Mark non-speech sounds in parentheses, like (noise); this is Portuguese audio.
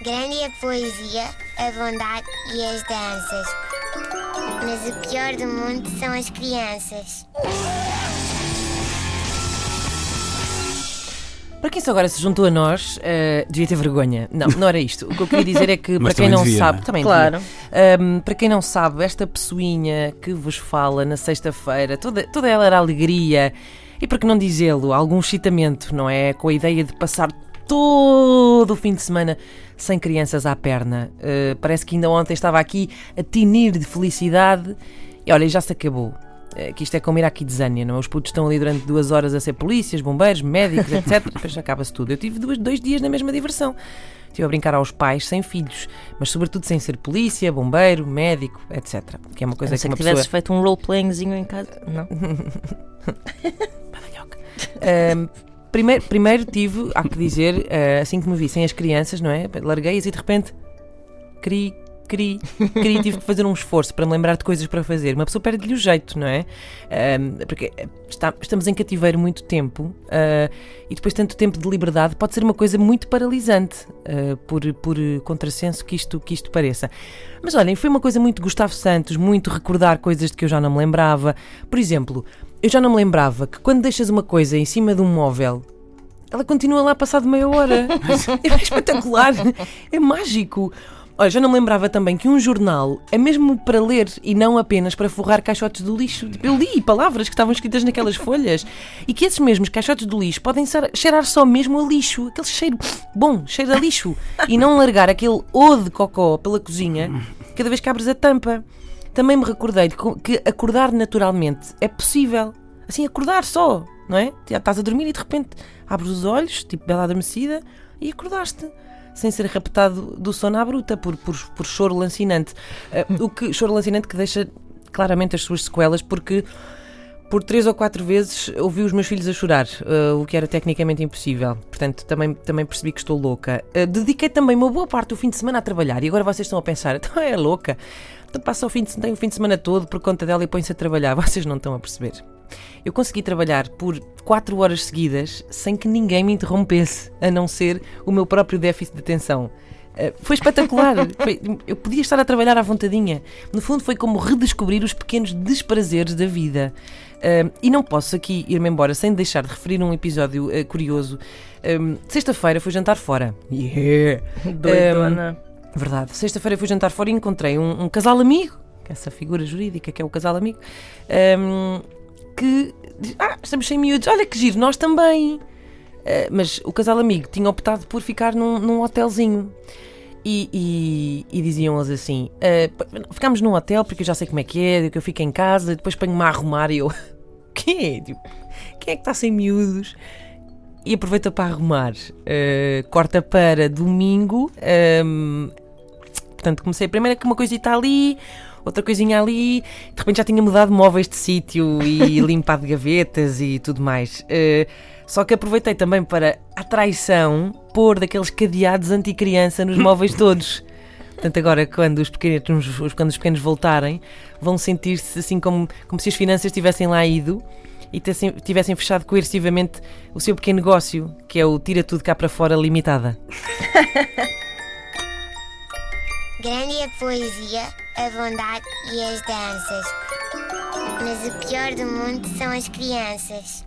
Grande é a poesia, a bondade e as danças. Mas o pior do mundo são as crianças. Para quem só agora se juntou a nós, eh, devia ter vergonha. Não, não era isto. O que eu queria dizer é que, (laughs) para quem não devia, sabe, não é? também Claro. Ahm, para quem não sabe, esta pessoinha que vos fala na sexta-feira, toda, toda ela era alegria e, por que não dizê-lo, algum excitamento, não é? Com a ideia de passar todo o fim de semana sem crianças à perna. Eh, parece que ainda ontem estava aqui a tinir de felicidade e olha, já se acabou. Eh, Que isto é como ir à Kidzania, não é? Os putos estão ali durante duas horas a ser polícias, bombeiros, médicos, etc. (laughs) Depois acaba-se tudo. Eu tive duas, dois dias na mesma diversão. Estive a brincar aos pais sem filhos, mas sobretudo sem ser polícia, bombeiro, médico, etc. Que é uma coisa que ser uma que tivesses pessoa... feito um role-playingzinho em casa. Não. (laughs) (laughs) Badalhoca. Ahm, primeiro, primeiro tive, há que dizer, ah, assim que me vi sem as crianças, não é? Larguei-as e de repente queria, queria, queria, tive que fazer um esforço para me lembrar de coisas para fazer. Uma pessoa perde-lhe o jeito, não é? Ahm, porque está- estamos em cativeiro muito tempo ah, e depois tanto tempo de liberdade pode ser uma coisa muito paralisante, ah, por, por contrassenso que isto, que isto pareça. Mas olhem, foi uma coisa muito Gustavo Santos, muito recordar coisas de que eu já não me lembrava. Por exemplo, eu já não me lembrava que quando deixas uma coisa em cima de um móvel, ela continua lá passado meia hora. (laughs) É espetacular, é mágico. Olha, já não me lembrava também que um jornal é mesmo para ler e não apenas para forrar caixotes do lixo. Tipo, Eu li palavras que estavam escritas naquelas (laughs) folhas e que esses mesmos caixotes do lixo podem cheirar só mesmo a lixo, aquele cheiro bom, cheiro a lixo, e não largar aquele o de cocó pela cozinha (laughs) cada vez que abres a tampa. Também me recordei de co- que acordar naturalmente é possível. Assim, acordar só, não é? Já estás a dormir e de repente abres os olhos, tipo bela adormecida, e acordaste. Sem ser raptado do sono à bruta, por, por, por choro lancinante. Eh, o que, choro lancinante que deixa claramente as suas sequelas, porque por três ou quatro vezes ouvi os meus filhos a chorar, eh, o que era tecnicamente impossível. Portanto, também, também percebi que estou louca. Eh, dediquei também uma boa parte do fim de semana a trabalhar e agora vocês estão a pensar, (laughs) então é louca. Então passa o fim de, o fim de semana todo por conta dela e põe-se a trabalhar. (laughs) Vocês não estão a perceber. Eu consegui trabalhar por quatro horas seguidas sem que ninguém me interrompesse, a não ser o meu próprio déficit de atenção. Eh, Foi espetacular. (laughs) Foi- eu podia estar a trabalhar à vontadinha. No fundo, foi como redescobrir os pequenos desprazeres da vida. Eh, e não posso aqui ir-me embora sem deixar de referir um episódio eh, curioso. Eh, Sexta-feira fui jantar fora. Yeah! Doidona. Verdade. Sexta-feira fui jantar fora e encontrei um, um casal amigo, é essa figura jurídica que é o casal amigo, ehm, que diz, ah, estamos sem miúdos, olha que giro, nós também. Eh, mas o casal amigo tinha optado por ficar num, num hotelzinho. E, e- e diziam eles assim: p- ficámos num hotel porque eu já sei como é que é, que eu fico em casa, depois ponho-me a arrumar e eu. (laughs) Quê? Tipo, quem é que está sem miúdos? E aproveita para arrumar. Eh, corta para domingo. ehm, portanto, comecei primeiro com uma coisita ali, outra coisinha ali. De repente já tinha mudado móveis de sítio e (laughs) limpado gavetas e tudo mais. Eh, só que aproveitei também para, à traição, pôr daqueles cadeados anti-criança nos móveis (laughs) todos. Portanto, agora, quando os pequenos, os- quando os pequenos voltarem, vão sentir-se assim como, como se as finanças tivessem lá ido e tessem- tivessem fechado coercivamente o seu pequeno negócio, que é o Tira Tudo Cá para Fora Limitada. (laughs) Grande a poesia, a bondade e as danças. Mas o pior do mundo são as crianças.